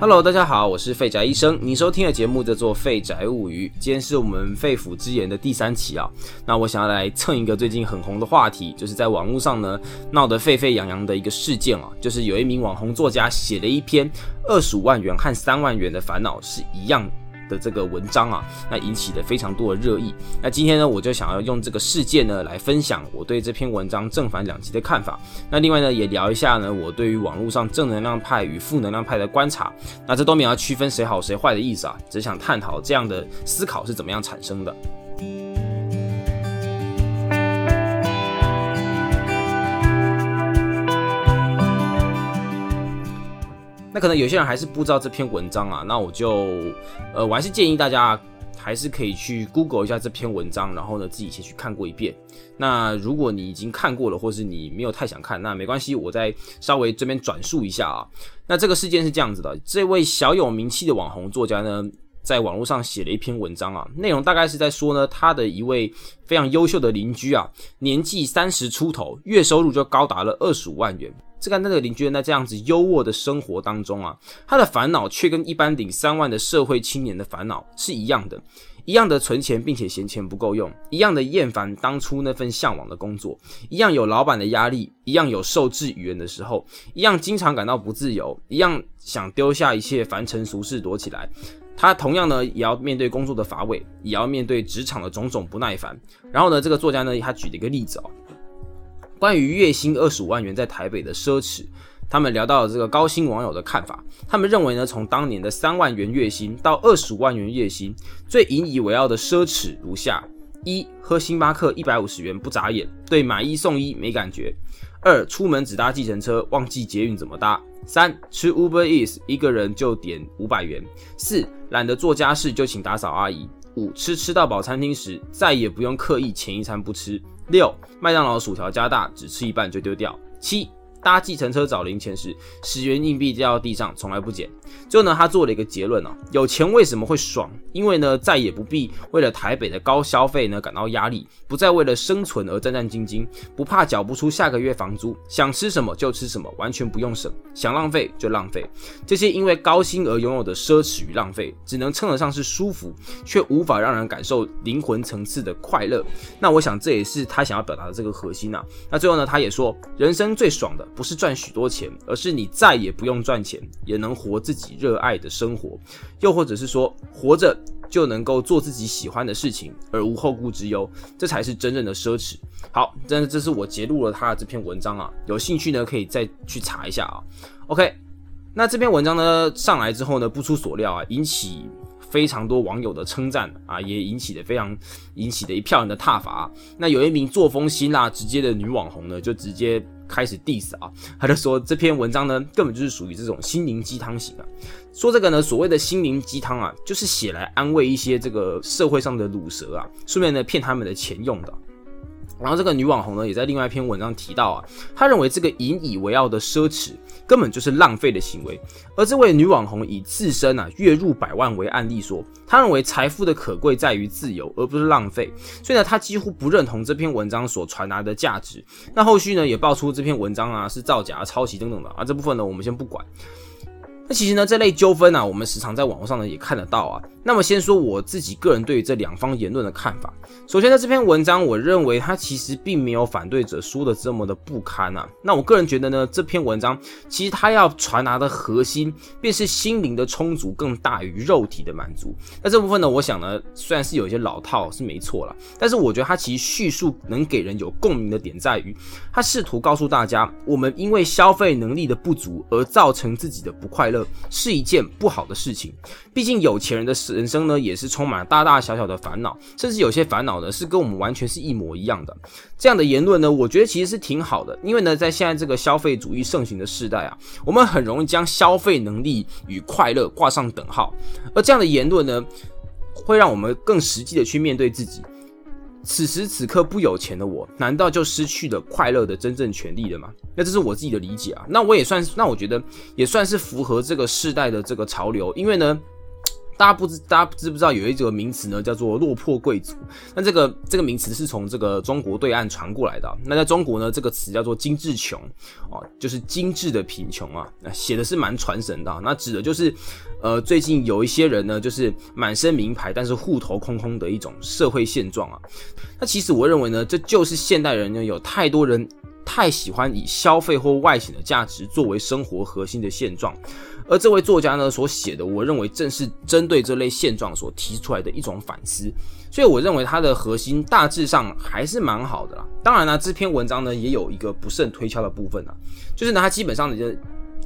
Hello，大家好，我是废宅医生。你收听的节目叫做《废宅物语》，今天是我们肺腑之言的第三期啊。那我想要来蹭一个最近很红的话题，就是在网络上呢闹得沸沸扬扬的一个事件啊，就是有一名网红作家写了一篇二十五万元和三万元的烦恼是一样。的这个文章啊，那引起了非常多的热议。那今天呢，我就想要用这个事件呢来分享我对这篇文章正反两极的看法。那另外呢，也聊一下呢我对于网络上正能量派与负能量派的观察。那这都没有要区分谁好谁坏的意思啊，只想探讨这样的思考是怎么样产生的。那可能有些人还是不知道这篇文章啊，那我就，呃，我还是建议大家还是可以去 Google 一下这篇文章，然后呢自己先去看过一遍。那如果你已经看过了，或是你没有太想看，那没关系，我再稍微这边转述一下啊。那这个事件是这样子的，这位小有名气的网红作家呢，在网络上写了一篇文章啊，内容大概是在说呢，他的一位非常优秀的邻居啊，年纪三十出头，月收入就高达了二十五万元。这个那个邻居在这样子优渥的生活当中啊，他的烦恼却跟一般领三万的社会青年的烦恼是一样的，一样的存钱并且嫌钱不够用，一样的厌烦当初那份向往的工作，一样有老板的压力，一样有受制于人的时候，一样经常感到不自由，一样想丢下一切凡尘俗事躲起来。他同样呢，也要面对工作的乏味，也要面对职场的种种不耐烦。然后呢，这个作家呢，他举了一个例子哦。关于月薪二十五万元在台北的奢侈，他们聊到了这个高薪网友的看法。他们认为呢，从当年的三万元月薪到二十五万元月薪，最引以为傲的奢侈如下：一、喝星巴克一百五十元不眨眼，对买一送一没感觉；二、出门只搭计程车，忘记捷运怎么搭；三、吃 Uber Eats 一个人就点五百元；四、懒得做家事就请打扫阿姨。五吃吃到饱餐厅时，再也不用刻意前一餐不吃。六麦当劳薯条加大，只吃一半就丢掉。七。搭计程车找零钱时，十元硬币掉到地上，从来不捡。最后呢，他做了一个结论啊：有钱为什么会爽？因为呢，再也不必为了台北的高消费呢感到压力，不再为了生存而战战兢兢，不怕缴不出下个月房租，想吃什么就吃什么，完全不用省，想浪费就浪费。这些因为高薪而拥有的奢侈与浪费，只能称得上是舒服，却无法让人感受灵魂层次的快乐。那我想这也是他想要表达的这个核心啊。那最后呢，他也说，人生最爽的。不是赚许多钱，而是你再也不用赚钱，也能活自己热爱的生活，又或者是说，活着就能够做自己喜欢的事情，而无后顾之忧，这才是真正的奢侈。好，真的，这是我截录了他的这篇文章啊，有兴趣呢可以再去查一下啊。OK，那这篇文章呢上来之后呢，不出所料啊，引起。非常多网友的称赞啊，也引起了非常引起的一票人的挞伐。那有一名作风辛辣直接的女网红呢，就直接开始 diss 啊，他就说这篇文章呢，根本就是属于这种心灵鸡汤型的。说这个呢，所谓的心灵鸡汤啊，就是写来安慰一些这个社会上的卤蛇啊，顺便呢骗他们的钱用的。然后这个女网红呢，也在另外一篇文章提到啊，她认为这个引以为傲的奢侈根本就是浪费的行为。而这位女网红以自身啊月入百万为案例说，她认为财富的可贵在于自由，而不是浪费。所以呢，她几乎不认同这篇文章所传达的价值。那后续呢，也爆出这篇文章啊是造假、抄袭等等的啊，这部分呢我们先不管。那其实呢，这类纠纷呢，我们时常在网络上呢也看得到啊。那么先说我自己个人对于这两方言论的看法。首先呢，这篇文章我认为它其实并没有反对者说的这么的不堪啊。那我个人觉得呢，这篇文章其实它要传达的核心便是心灵的充足更大于肉体的满足。那这部分呢，我想呢，虽然是有一些老套是没错了，但是我觉得它其实叙述能给人有共鸣的点在于，它试图告诉大家，我们因为消费能力的不足而造成自己的不快乐。是一件不好的事情，毕竟有钱人的人生呢，也是充满了大大小小的烦恼，甚至有些烦恼呢，是跟我们完全是一模一样的。这样的言论呢，我觉得其实是挺好的，因为呢，在现在这个消费主义盛行的时代啊，我们很容易将消费能力与快乐挂上等号，而这样的言论呢，会让我们更实际的去面对自己。此时此刻不有钱的我，难道就失去了快乐的真正权利了吗？那这是我自己的理解啊。那我也算是，那我觉得也算是符合这个世代的这个潮流，因为呢。大家不知大家知不知道有一个名词呢，叫做落魄贵族？那这个这个名词是从这个中国对岸传过来的。那在中国呢，这个词叫做精致穷哦，就是精致的贫穷啊。那写的是蛮传神的。那指的就是，呃，最近有一些人呢，就是满身名牌，但是户头空空的一种社会现状啊。那其实我认为呢，这就是现代人呢，有太多人太喜欢以消费或外显的价值作为生活核心的现状。而这位作家呢所写的，我认为正是针对这类现状所提出来的一种反思，所以我认为它的核心大致上还是蛮好的啦。当然呢，这篇文章呢也有一个不甚推敲的部分啊，就是呢它基本上就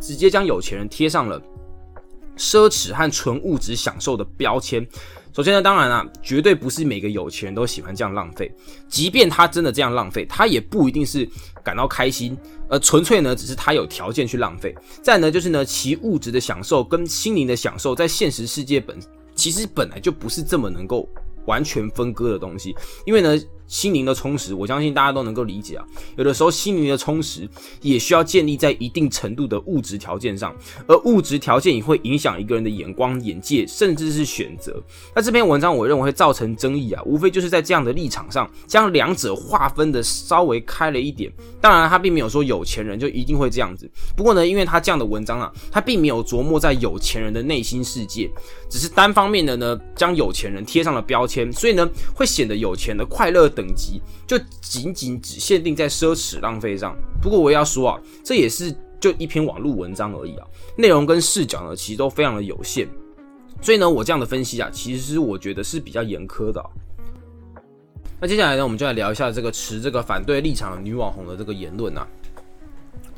直接将有钱人贴上了奢侈和纯物质享受的标签。首先呢，当然啊，绝对不是每个有钱人都喜欢这样浪费。即便他真的这样浪费，他也不一定是感到开心，而纯粹呢，只是他有条件去浪费。再呢，就是呢，其物质的享受跟心灵的享受，在现实世界本其实本来就不是这么能够完全分割的东西，因为呢。心灵的充实，我相信大家都能够理解啊。有的时候，心灵的充实也需要建立在一定程度的物质条件上，而物质条件也会影响一个人的眼光、眼界，甚至是选择。那这篇文章，我认为会造成争议啊，无非就是在这样的立场上，将两者划分的稍微开了一点。当然，他并没有说有钱人就一定会这样子。不过呢，因为他这样的文章啊，他并没有琢磨在有钱人的内心世界，只是单方面的呢，将有钱人贴上了标签，所以呢，会显得有钱的快乐。等级就仅仅只限定在奢侈浪费上。不过我也要说啊，这也是就一篇网络文章而已啊，内容跟视角呢其实都非常的有限。所以呢，我这样的分析啊，其实我觉得是比较严苛的。那接下来呢，我们就来聊一下这个持这个反对立场的女网红的这个言论啊。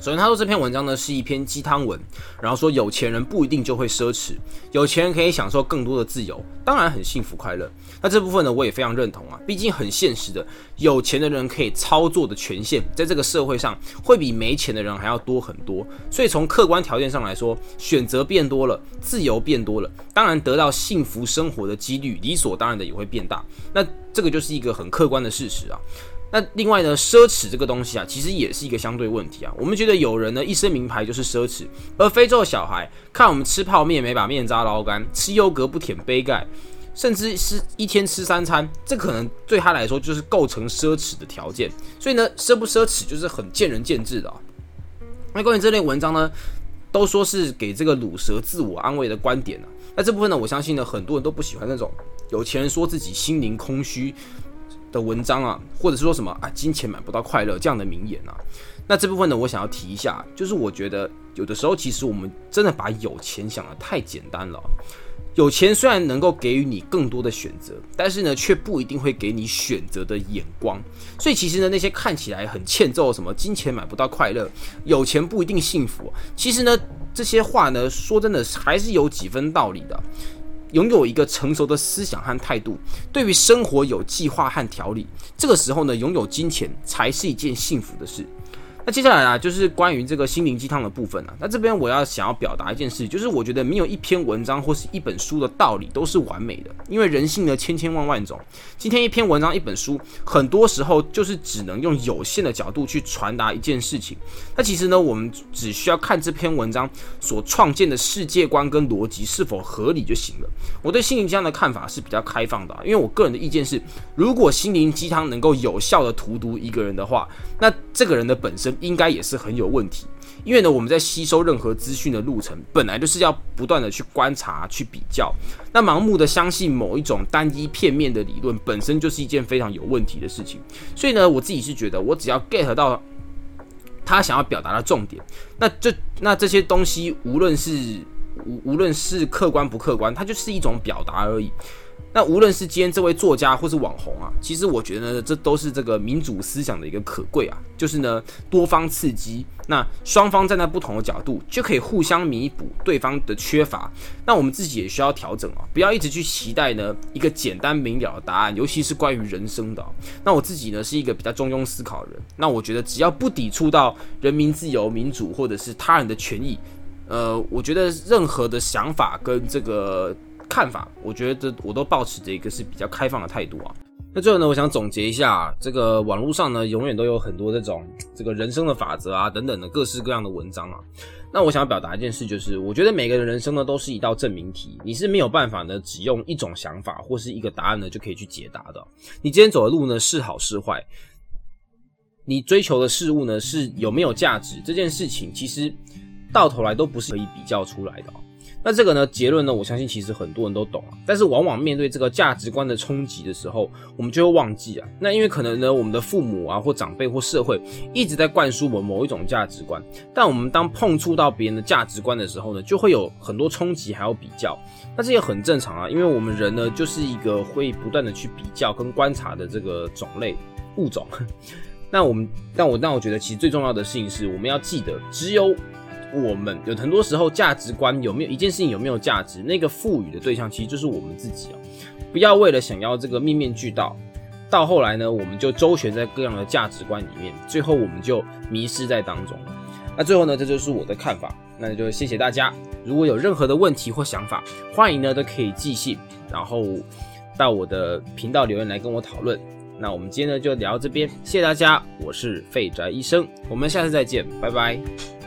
首先，他说这篇文章呢是一篇鸡汤文，然后说有钱人不一定就会奢侈，有钱人可以享受更多的自由，当然很幸福快乐。那这部分呢，我也非常认同啊，毕竟很现实的，有钱的人可以操作的权限，在这个社会上会比没钱的人还要多很多。所以从客观条件上来说，选择变多了，自由变多了，当然得到幸福生活的几率理所当然的也会变大。那这个就是一个很客观的事实啊。那另外呢，奢侈这个东西啊，其实也是一个相对问题啊。我们觉得有人呢一身名牌就是奢侈，而非洲的小孩看我们吃泡面没把面渣捞干，吃优格不舔杯盖，甚至是一天吃三餐，这可能对他来说就是构成奢侈的条件。所以呢，奢不奢侈就是很见仁见智的啊。那关于这类文章呢，都说是给这个卤蛇自我安慰的观点啊。那这部分呢，我相信呢，很多人都不喜欢那种有钱人说自己心灵空虚。的文章啊，或者是说什么啊，金钱买不到快乐这样的名言啊，那这部分呢，我想要提一下，就是我觉得有的时候其实我们真的把有钱想的太简单了。有钱虽然能够给予你更多的选择，但是呢，却不一定会给你选择的眼光。所以其实呢，那些看起来很欠揍，什么金钱买不到快乐，有钱不一定幸福，其实呢，这些话呢，说真的还是有几分道理的。拥有一个成熟的思想和态度，对于生活有计划和条理，这个时候呢，拥有金钱才是一件幸福的事。那接下来啊，就是关于这个心灵鸡汤的部分啊。那这边我要想要表达一件事，就是我觉得没有一篇文章或是一本书的道理都是完美的，因为人性呢千千万万种。今天一篇文章、一本书，很多时候就是只能用有限的角度去传达一件事情。那其实呢，我们只需要看这篇文章所创建的世界观跟逻辑是否合理就行了。我对心灵鸡汤的看法是比较开放的啊，因为我个人的意见是，如果心灵鸡汤能够有效的荼毒一个人的话，那这个人的本身。应该也是很有问题，因为呢，我们在吸收任何资讯的路程，本来就是要不断的去观察、去比较。那盲目的相信某一种单一片面的理论，本身就是一件非常有问题的事情。所以呢，我自己是觉得，我只要 get 到他想要表达的重点，那这那这些东西，无论是无无论是客观不客观，它就是一种表达而已。那无论是今天这位作家或是网红啊，其实我觉得呢，这都是这个民主思想的一个可贵啊，就是呢多方刺激，那双方站在不同的角度，就可以互相弥补对方的缺乏。那我们自己也需要调整啊，不要一直去期待呢一个简单明了的答案，尤其是关于人生的。那我自己呢是一个比较中庸思考的人，那我觉得只要不抵触到人民自由、民主或者是他人的权益，呃，我觉得任何的想法跟这个。看法，我觉得我都保持着一个是比较开放的态度啊。那最后呢，我想总结一下，这个网络上呢，永远都有很多这种这个人生的法则啊，等等的各式各样的文章啊。那我想要表达一件事，就是我觉得每个人人生呢，都是一道证明题，你是没有办法呢，只用一种想法或是一个答案呢，就可以去解答的。你今天走的路呢，是好是坏，你追求的事物呢，是有没有价值，这件事情其实到头来都不是可以比较出来的。那这个呢结论呢，我相信其实很多人都懂啊，但是往往面对这个价值观的冲击的时候，我们就会忘记啊。那因为可能呢，我们的父母啊，或长辈或社会一直在灌输我们某一种价值观，但我们当碰触到别人的价值观的时候呢，就会有很多冲击，还有比较。那这也很正常啊，因为我们人呢，就是一个会不断的去比较跟观察的这个种类物种。那我们，但我但我觉得，其实最重要的事情是，我们要记得，只有。我们有很多时候价值观有没有一件事情有没有价值，那个赋予的对象其实就是我们自己啊！不要为了想要这个面面俱到，到后来呢，我们就周旋在各样的价值观里面，最后我们就迷失在当中。那最后呢，这就是我的看法。那就谢谢大家。如果有任何的问题或想法，欢迎呢都可以寄信，然后到我的频道留言来跟我讨论。那我们今天呢就聊到这边，谢谢大家。我是废宅医生，我们下次再见，拜拜。